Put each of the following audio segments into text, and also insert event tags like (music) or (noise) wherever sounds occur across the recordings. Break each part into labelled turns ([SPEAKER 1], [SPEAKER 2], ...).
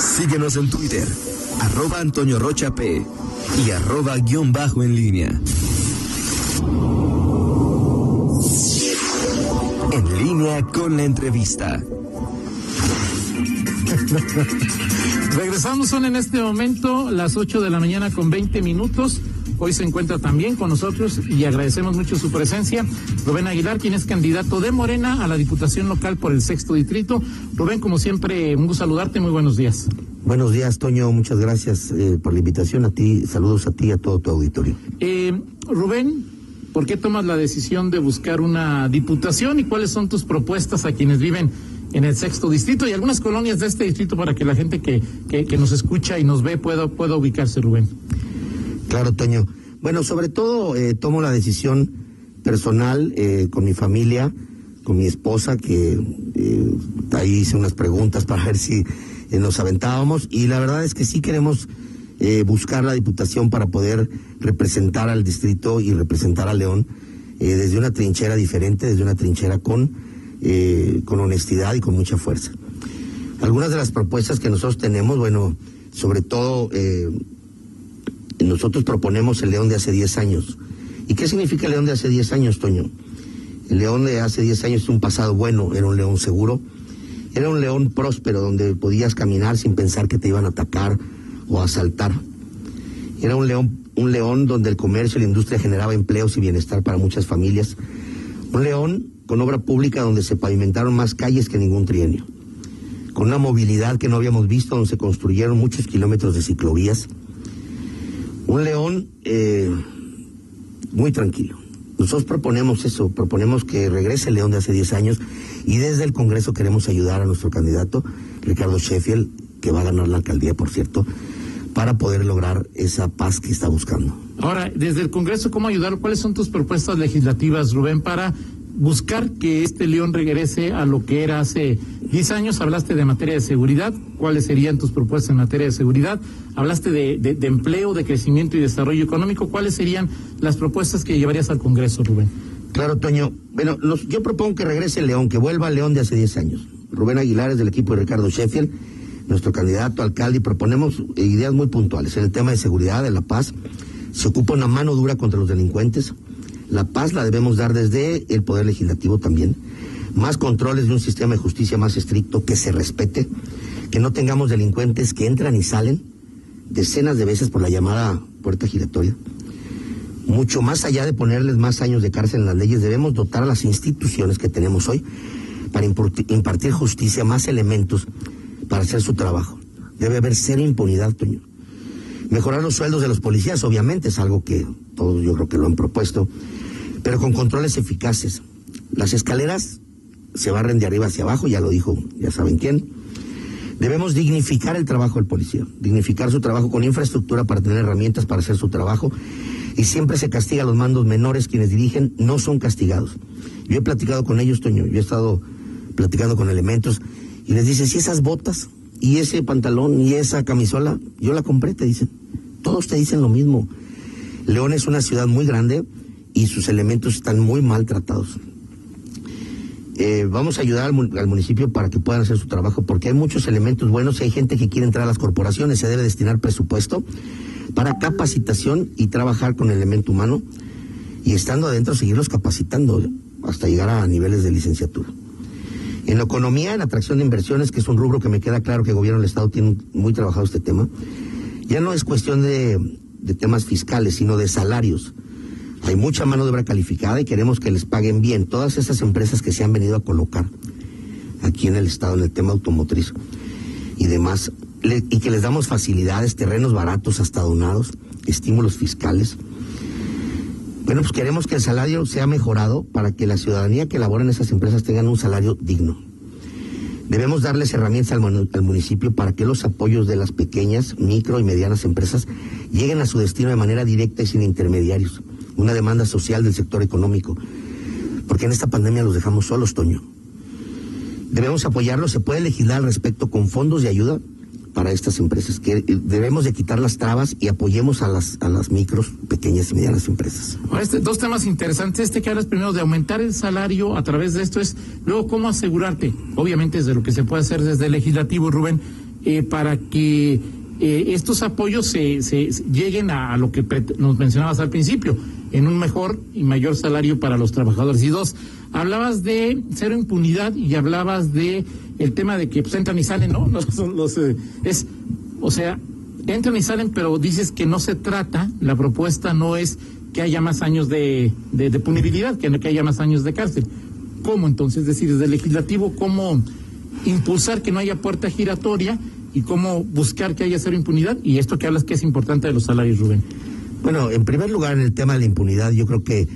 [SPEAKER 1] Síguenos en Twitter, arroba Antonio Rocha P y arroba guion bajo en línea. En línea con la entrevista. (laughs)
[SPEAKER 2] Regresamos, son en este momento las 8 de la mañana con 20 minutos. Hoy se encuentra también con nosotros y agradecemos mucho su presencia. Rubén Aguilar, quien es candidato de Morena a la Diputación Local por el sexto distrito. Rubén, como siempre, un gusto saludarte. Muy buenos días.
[SPEAKER 3] Buenos días, Toño. Muchas gracias eh, por la invitación a ti. Saludos a ti y a todo tu auditorio.
[SPEAKER 2] Eh, Rubén, ¿por qué tomas la decisión de buscar una diputación y cuáles son tus propuestas a quienes viven en el sexto distrito y algunas colonias de este distrito para que la gente que, que, nos escucha y nos ve pueda, pueda ubicarse, Rubén?
[SPEAKER 3] Claro, Toño. Bueno, sobre todo eh, tomo la decisión personal eh, con mi familia, con mi esposa, que eh, ahí hice unas preguntas para ver si nos aventábamos y la verdad es que sí queremos buscar la diputación para poder representar al distrito y representar a León desde una trinchera diferente, desde una trinchera con, con honestidad y con mucha fuerza. Algunas de las propuestas que nosotros tenemos, bueno, sobre todo nosotros proponemos el león de hace 10 años. ¿Y qué significa el león de hace 10 años, Toño? El león de hace 10 años es un pasado bueno, era un león seguro, era un león próspero donde podías caminar sin pensar que te iban a atacar o asaltar. Era un león, un león donde el comercio y la industria generaba empleos y bienestar para muchas familias. Un león con obra pública donde se pavimentaron más calles que ningún trienio. Con una movilidad que no habíamos visto, donde se construyeron muchos kilómetros de ciclovías un león eh, muy tranquilo. Nosotros proponemos eso, proponemos que regrese el león de hace 10 años y desde el Congreso queremos ayudar a nuestro candidato, Ricardo Sheffield, que va a ganar la alcaldía, por cierto, para poder lograr esa paz que está buscando.
[SPEAKER 2] Ahora, desde el Congreso, ¿cómo ayudar? ¿Cuáles son tus propuestas legislativas, Rubén, para buscar que este león regrese a lo que era hace 10 años? Hablaste de materia de seguridad. ¿Cuáles serían tus propuestas en materia de seguridad? Hablaste de, empleo, de crecimiento y desarrollo económico. ¿Cuáles serían las propuestas que llevarías al Congreso, Rubén?
[SPEAKER 3] Claro, Toño. Bueno, yo propongo que regrese el León, que vuelva al León de hace 10 años. Rubén Aguilar es del equipo de Ricardo Sheffield, nuestro candidato alcalde, y proponemos ideas muy puntuales. En el tema de seguridad, de la paz, se ocupa una mano dura contra los delincuentes la paz la debemos dar desde el Poder Legislativo también. Más controles de un sistema de justicia más estricto, que se respete, que no tengamos delincuentes que entran y salen decenas de veces por la llamada puerta giratoria. Mucho más allá de ponerles más años de cárcel en las leyes, debemos dotar a las instituciones que tenemos hoy para impartir justicia, más elementos para hacer su trabajo. Debe haber cero impunidad, Toño. Mejorar los sueldos de los policías, obviamente, es algo que todos yo creo que lo han propuesto pero con controles eficaces. Las escaleras se barren de arriba hacia abajo, ya lo dijo, ya saben quién. Debemos dignificar el trabajo del policía, dignificar su trabajo con infraestructura para tener herramientas para hacer su trabajo. Y siempre se castiga a los mandos menores, quienes dirigen no son castigados. Yo he platicado con ellos, Toño, yo he estado platicando con elementos y les dice, si esas botas y ese pantalón y esa camisola, yo la compré, te dicen. Todos te dicen lo mismo. León es una ciudad muy grande, y sus elementos están muy maltratados. Eh, vamos a ayudar al, municipio para que puedan hacer su trabajo, porque hay muchos elementos buenos hay gente que quiere entrar a las corporaciones, se debe destinar presupuesto para capacitación y trabajar con el elemento humano y estando adentro seguirlos capacitando hasta llegar a niveles de licenciatura. En la economía, en atracción de inversiones, que es un rubro que me queda claro que el gobierno del Estado tiene muy trabajado este tema, ya no es cuestión de, temas fiscales, sino de salarios. Hay mucha mano de obra calificada y queremos que les paguen bien todas esas empresas que se han venido a colocar aquí en el Estado en el tema automotriz y demás, y que les damos facilidades, terrenos baratos hasta donados, estímulos fiscales. Bueno, pues queremos que el salario sea mejorado para que la ciudadanía que labora en esas empresas tengan un salario digno. Debemos darles herramientas al, al, municipio para que los apoyos de las pequeñas, micro y medianas empresas lleguen a su destino de manera directa y sin intermediarios una demanda social del sector económico, porque en esta pandemia los dejamos solos, Toño. Debemos apoyarlos, se puede legislar al respecto con fondos de ayuda para estas empresas, que debemos de quitar las trabas y apoyemos a las, a las micros, pequeñas y medianas empresas.
[SPEAKER 2] Este, dos temas interesantes, este que hablas primero de aumentar el salario a través de esto es, luego cómo asegurarte, obviamente desde lo que se puede hacer desde el legislativo, Rubén, eh, para que eh, estos apoyos se, se, lleguen a, lo que nos mencionabas al principio, en un mejor y mayor salario para los trabajadores. Y dos, hablabas de cero impunidad y hablabas de el tema de que pues, entran y salen, ¿no? (laughs) Los, eh, es, o sea, entran y salen, pero dices que no se trata, la propuesta no es que haya más años de, de, punibilidad, que, que haya más años de cárcel. ¿Cómo entonces? Es decir, desde el legislativo, ¿cómo impulsar que no haya puerta giratoria y cómo buscar que haya cero impunidad? Y esto que hablas que es importante de los salarios, Rubén.
[SPEAKER 3] Bueno, en primer lugar, en el tema de la impunidad, yo creo que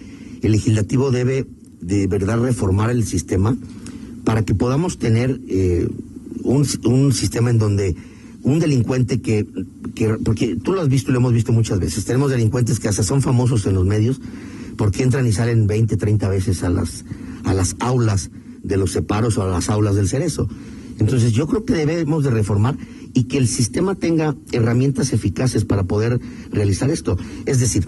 [SPEAKER 3] el legislativo debe de verdad reformar el sistema para que podamos tener eh, un, un sistema en donde un delincuente que, que, porque tú lo has visto y lo hemos visto muchas veces, tenemos delincuentes que hasta son famosos en los medios porque entran y salen 20, 30 veces a las, a las aulas de los separos o a las aulas del cerezo. Entonces yo creo que debemos de reformar y que el sistema tenga herramientas eficaces para poder realizar esto. Es decir,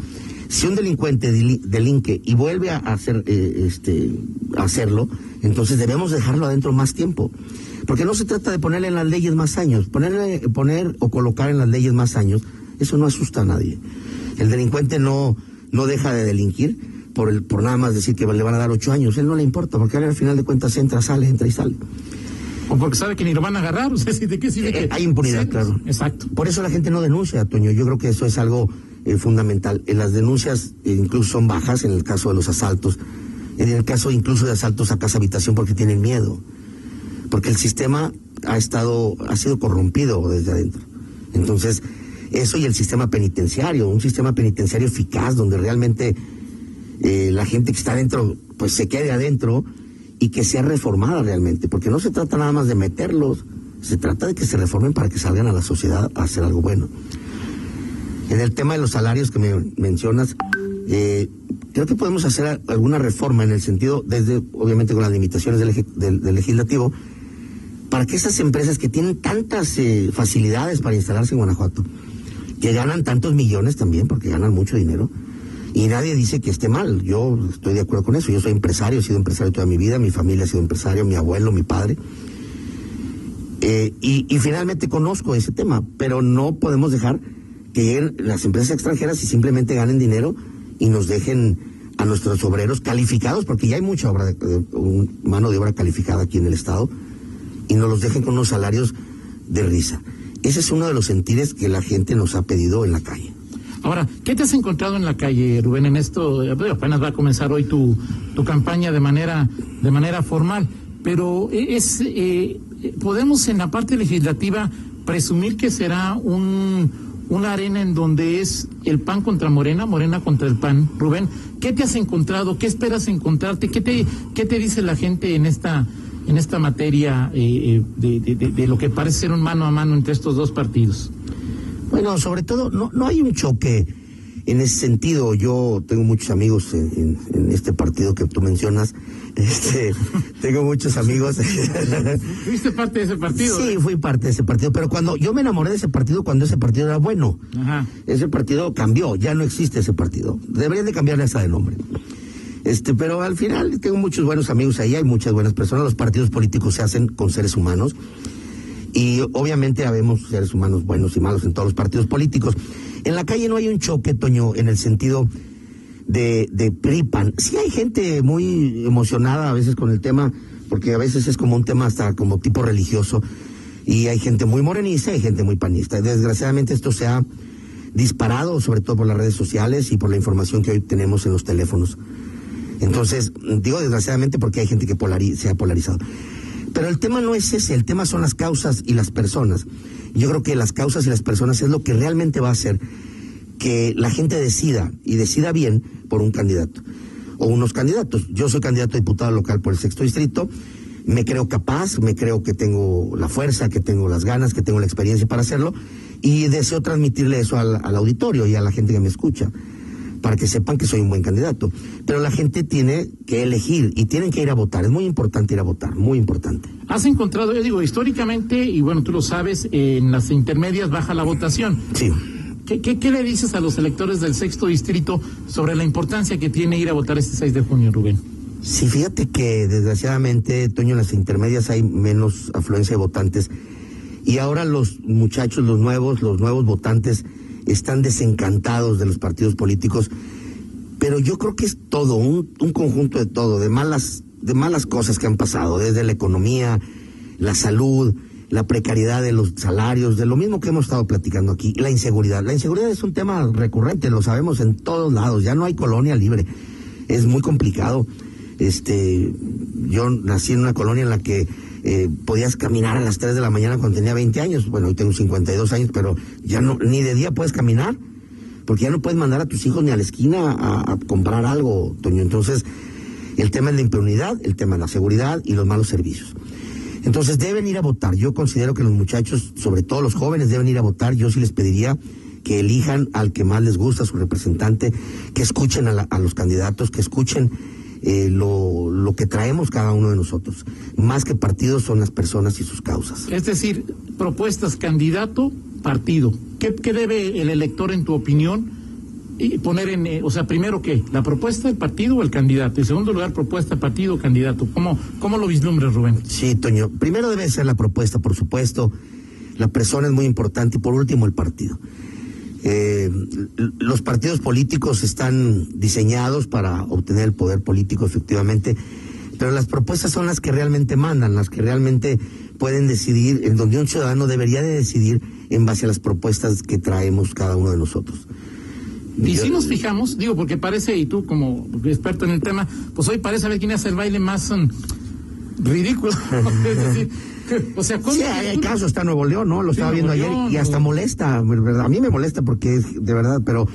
[SPEAKER 3] si un delincuente delinque y vuelve a hacer eh, este a hacerlo, entonces debemos dejarlo adentro más tiempo. Porque no se trata de ponerle en las leyes más años. Poner o colocar en las leyes más años, eso no asusta a nadie. El delincuente no, no deja de delinquir por, el, por nada más decir que le van a dar ocho años. Él no le importa, porque al final de cuentas entra, sale, entra y sale.
[SPEAKER 2] O porque sabe que ni lo van a agarrar, (laughs) o sea, ¿de qué sirve?
[SPEAKER 3] Eh, hay impunidad, claro.
[SPEAKER 2] Exacto.
[SPEAKER 3] Por eso la gente no denuncia, Toño. Yo creo que eso es algo eh, fundamental. En las denuncias eh, incluso son bajas en el caso de los asaltos, en el caso incluso de asaltos a casa habitación porque tienen miedo porque el sistema ha estado, ha sido corrompido desde adentro. Entonces, eso y el sistema penitenciario, un sistema penitenciario eficaz donde realmente eh, la gente que está adentro, pues se quede adentro y que sea reformada realmente, porque no se trata nada más de meterlos, se trata de que se reformen para que salgan a la sociedad a hacer algo bueno. En el tema de los salarios que me mencionas, eh, creo que podemos hacer alguna reforma en el sentido, desde obviamente con las limitaciones del legislativo, para que esas empresas que tienen tantas eh, facilidades para instalarse en Guanajuato, que ganan tantos millones también, porque ganan mucho dinero, y nadie dice que esté mal. Yo estoy de acuerdo con eso. Yo soy empresario, he sido empresario toda mi vida, mi familia ha sido empresario, mi abuelo, mi padre. Eh, y, finalmente conozco ese tema, pero no podemos dejar que las empresas extranjeras y simplemente ganen dinero y nos dejen a nuestros obreros calificados, porque ya hay mucha obra de, mano de obra calificada aquí en el Estado, y nos los dejen con unos salarios de risa. Ese es uno de los sentires que la gente nos ha pedido en la calle.
[SPEAKER 2] Ahora, ¿qué te has encontrado en la calle, Rubén, en esto? Apenas va a comenzar hoy tu, tu campaña de manera, de manera formal, pero es, eh, podemos en la parte legislativa presumir que será un, una arena en donde es el pan contra Morena, Morena contra el pan. Rubén, ¿qué te has encontrado? ¿Qué esperas encontrarte? ¿Qué te, qué te dice la gente en esta en esta materia eh, eh, de, lo que parece ser un mano a mano entre estos dos partidos?
[SPEAKER 3] Bueno, sobre todo, no, no hay un choque en ese sentido. Yo tengo muchos amigos en, este partido que tú mencionas. (laughs) Este, tengo muchos amigos. (laughs)
[SPEAKER 2] ¿Fuiste parte de ese partido?
[SPEAKER 3] Sí, fui parte de ese partido, pero cuando yo me enamoré de ese partido, cuando ese partido era bueno, ese partido cambió, ya no existe ese partido. Deberían de cambiarle hasta de nombre. Este, pero al final tengo muchos buenos amigos ahí, hay muchas buenas personas. Los partidos políticos se hacen con seres humanos. Y obviamente habemos seres humanos buenos y malos en todos los partidos políticos. En la calle no hay un choque, Toño, en el sentido de, de PRIPAN. Sí hay gente muy emocionada a veces con el tema, porque a veces es como un tema hasta como tipo religioso. Y hay gente muy morenista y gente muy panista. Desgraciadamente esto se ha disparado, sobre todo por las redes sociales y por la información que hoy tenemos en los teléfonos. Entonces, digo desgraciadamente porque hay gente que se ha polarizado. Pero el tema no es ese, el tema son las causas y las personas. Yo creo que las causas y las personas es lo que realmente va a hacer que la gente decida y decida bien por un candidato o unos candidatos. Yo soy candidato a diputado local por el sexto distrito, me creo capaz, me creo que tengo la fuerza, que tengo las ganas, que tengo la experiencia para hacerlo y deseo transmitirle eso al auditorio y a la gente que me escucha para que sepan que soy un buen candidato. Pero la gente tiene que elegir y tienen que ir a votar. Es muy importante ir a votar, muy importante.
[SPEAKER 2] Has encontrado, yo digo, históricamente, y bueno, tú lo sabes, en las intermedias baja la votación.
[SPEAKER 3] Sí.
[SPEAKER 2] ¿Qué, qué, le dices a los electores del sexto distrito sobre la importancia que tiene ir a votar este 6 de junio, Rubén?
[SPEAKER 3] Sí, fíjate que desgraciadamente, Toño, en las intermedias hay menos afluencia de votantes Y ahora los muchachos, los nuevos, los nuevos votantes están desencantados de los partidos políticos. Pero yo creo que es todo, un, un conjunto de todo, de malas, de malas cosas que han pasado, desde la economía, la salud, la precariedad de los salarios, de lo mismo que hemos estado platicando aquí, la inseguridad. La inseguridad es un tema recurrente, lo sabemos en todos lados, ya no hay colonia libre, es muy complicado. Este, yo nací en una colonia en la que eh, podías caminar a las 3 de la mañana cuando tenía 20 años, bueno, hoy tengo 52 años, pero ya no, ni de día puedes caminar, porque ya no puedes mandar a tus hijos ni a la esquina a, comprar algo, Toño. Entonces, el tema es la impunidad, el tema de la seguridad y los malos servicios. Entonces deben ir a votar. Yo considero que los muchachos, sobre todo los jóvenes, deben ir a votar. Yo sí les pediría que elijan al que más les gusta, su representante, que escuchen a los candidatos, que escuchen eh, lo, lo que traemos cada uno de nosotros. Más que partidos son las personas y sus causas.
[SPEAKER 2] Es decir, propuestas candidato, partido. ¿Qué, qué debe el elector, en tu opinión, y poner en, eh, o sea, primero qué, la propuesta del partido o el candidato? En segundo lugar, propuesta, partido, candidato. ¿Cómo, cómo lo vislumbres, Rubén?
[SPEAKER 3] Sí, Toño. Primero debe ser la propuesta, por supuesto. La persona es muy importante y por último el partido. Eh, los partidos políticos están diseñados para obtener el poder político, efectivamente, pero las propuestas son las que realmente mandan, las que realmente pueden decidir, en donde un ciudadano debería de decidir en base a las propuestas que traemos cada uno de nosotros.
[SPEAKER 2] Y
[SPEAKER 3] Yo-
[SPEAKER 2] si nos fijamos, digo, porque parece, y tú como experto en el tema, pues hoy parece a ver quién hace el baile más mm, ridículo. (laughs) es decir, (laughs) o sea, ¿cómo?
[SPEAKER 3] Sí, hay, hay casos, está Nuevo León, ¿no? Lo estaba viendo ayer y hasta molesta, ¿verdad? A mí me molesta porque es de verdad, pero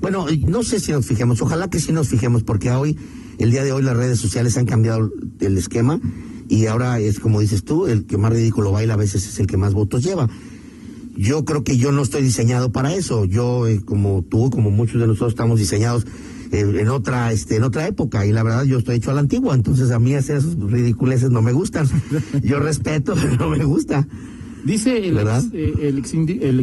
[SPEAKER 3] bueno, no sé si nos fijemos, ojalá que sí nos fijemos, porque hoy, el día de hoy, las redes sociales han cambiado el esquema y ahora es como dices tú, el que más ridículo baila a veces es el que más votos lleva. Yo creo que yo no estoy diseñado para eso. Yo, eh, como tú, como muchos de nosotros, estamos diseñados en otra, este, en otra época y la verdad yo estoy hecho a la antigua. Entonces a mí hacer esos ridiculeces no me gustan. (laughs) Yo respeto, pero (laughs) no me gusta.
[SPEAKER 2] Dice el,
[SPEAKER 3] ¿Verdad?
[SPEAKER 2] ex, eh, el,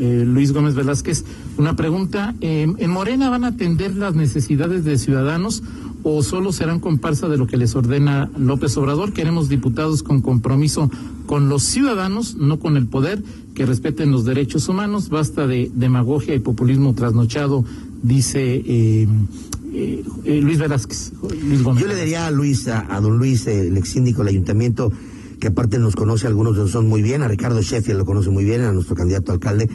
[SPEAKER 2] eh, Luis Gómez Velázquez una pregunta. eh, ¿En Morena van a atender las necesidades de ciudadanos o solo serán comparsa de lo que les ordena López Obrador? Queremos diputados con compromiso con los ciudadanos, no con el poder, que respeten los derechos humanos. Basta de demagogia y populismo trasnochado, dice eh, eh, eh, Luis Velázquez. Luis.
[SPEAKER 3] Yo le diría a Luis, a, a don Luis, el ex síndico del ayuntamiento, que aparte nos conoce, algunos de nosotros muy bien, a Ricardo Sheffield lo conoce muy bien, a nuestro candidato a alcalde,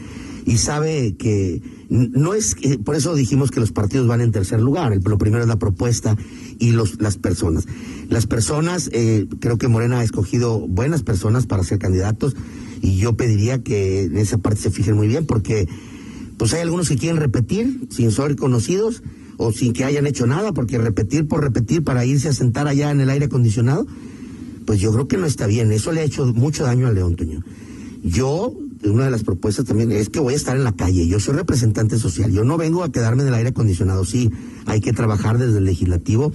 [SPEAKER 3] y sabe que no es, por eso dijimos que los partidos van en tercer lugar, lo primero es la propuesta y los, las personas. Las personas, eh, creo que Morena ha escogido buenas personas para ser candidatos, y yo pediría que en esa parte se fijen muy bien, porque pues hay algunos que quieren repetir sin ser conocidos o sin que hayan hecho nada, porque repetir por repetir para irse a sentar allá en el aire acondicionado, pues yo creo que no está bien. Eso le ha hecho mucho daño a León, Toño. Yo, una de las propuestas también es que voy a estar en la calle. Yo soy representante social. Yo no vengo a quedarme en el aire acondicionado. Sí, hay que trabajar desde el legislativo,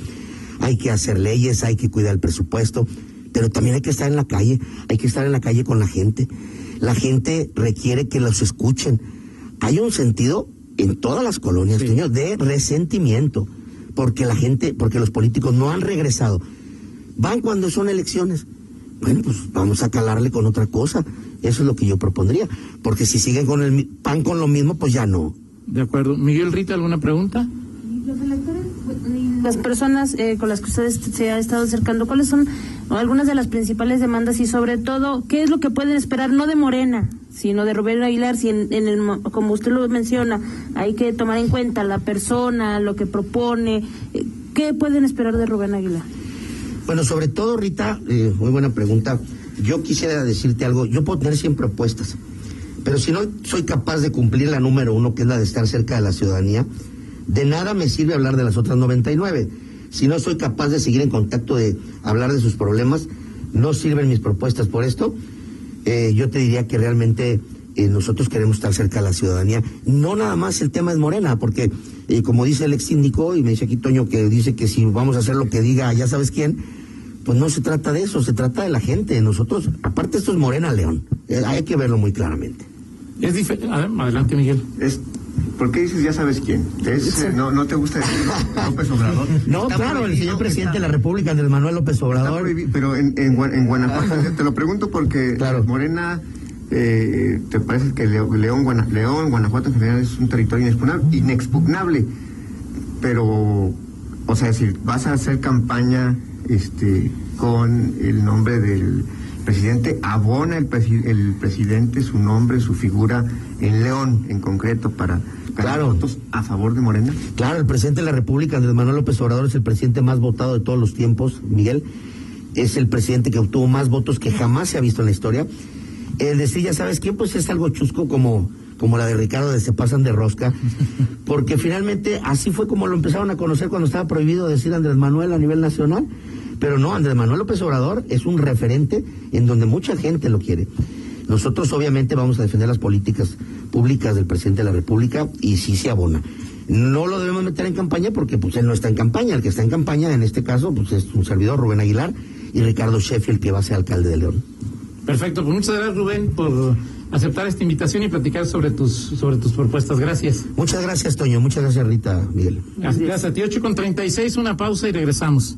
[SPEAKER 3] hay que hacer leyes, hay que cuidar el presupuesto, pero también hay que estar en la calle. Hay que estar en la calle con la gente. La gente requiere que los escuchen. Hay un sentido en todas las colonias,
[SPEAKER 2] Sí.
[SPEAKER 3] De resentimiento, porque la gente, porque los políticos no han regresado. Van cuando son elecciones. Bueno, pues vamos a calarle con otra cosa. Eso es lo que yo propondría. Porque si siguen con el mi- pan con lo mismo, pues ya no.
[SPEAKER 2] De acuerdo. Miguel Rita, ¿alguna pregunta?
[SPEAKER 4] Los electores y las personas eh, con las que ustedes se ha estado acercando, ¿cuáles son algunas de las principales demandas y sobre todo qué es lo que pueden esperar no de Morena, sino de Rubén Aguilar, si en, el mo- como usted lo menciona, hay que tomar en cuenta la persona, lo que propone, eh, ¿qué pueden esperar de Rubén Aguilar?
[SPEAKER 3] Bueno, sobre todo, Rita, eh, muy buena pregunta. Yo quisiera decirte algo. Yo puedo tener 100 propuestas, pero si no soy capaz de cumplir la número uno, que es la de estar cerca de la ciudadanía, de nada me sirve hablar de las otras 99. Si no soy capaz de seguir en contacto, de hablar de sus problemas, no sirven mis propuestas por esto. Eh, yo te diría que realmente eh, nosotros queremos estar cerca de la ciudadanía. No nada más el tema es Morena, porque eh, como dice el ex síndico, y me dice aquí Toño que dice que si vamos a hacer lo que diga ya sabes quién, pues no se trata de eso, se trata de la gente. Nosotros, aparte esto es Morena León, Eh, hay que verlo muy claramente.
[SPEAKER 2] Es diferente. Adelante, Miguel.
[SPEAKER 5] Es, ¿Por qué dices ya sabes quién? Es, eh, no, ¿No te gusta decir López Obrador? (laughs)
[SPEAKER 3] No,
[SPEAKER 5] Está
[SPEAKER 3] claro, el señor presidente de la República, Andrés Manuel López Obrador.
[SPEAKER 5] prohibido, pero en, en, Gua- en Guanajuato, te lo pregunto porque
[SPEAKER 3] Claro.
[SPEAKER 5] Morena eh, te parece que León, León, Guanajuato en general es un territorio inexpugnable, pero, o sea, si vas a hacer campaña este, con el nombre del presidente, abona el, el presidente su nombre, su figura en León en concreto para
[SPEAKER 3] claro.
[SPEAKER 5] votos a favor de Morena.
[SPEAKER 3] Claro, el presidente de la República, Andrés Manuel López Obrador, es el presidente más votado de todos los tiempos, Miguel. Es el presidente que obtuvo más votos que jamás se ha visto en la historia el decir, ya sabes quién, pues es algo chusco como, como la de Ricardo de Se Pasan de Rosca, porque finalmente así fue como lo empezaron a conocer cuando estaba prohibido decir Andrés Manuel a nivel nacional. Pero no, Andrés Manuel López Obrador es un referente en donde mucha gente lo quiere. Nosotros obviamente vamos a defender las políticas públicas del presidente de la República y sí se abona. No lo debemos meter en campaña porque pues él no está en campaña, el que está en campaña en este caso pues es un servidor Rubén Aguilar y Ricardo Sheffield que va a ser alcalde de León.
[SPEAKER 2] Perfecto, pues muchas gracias Rubén por aceptar esta invitación y platicar sobre tus sobre tus propuestas. Gracias.
[SPEAKER 3] Muchas gracias, Toño. Muchas gracias, Rita, Miguel.
[SPEAKER 2] Gracias, a ti. 8 con 36, una pausa y regresamos.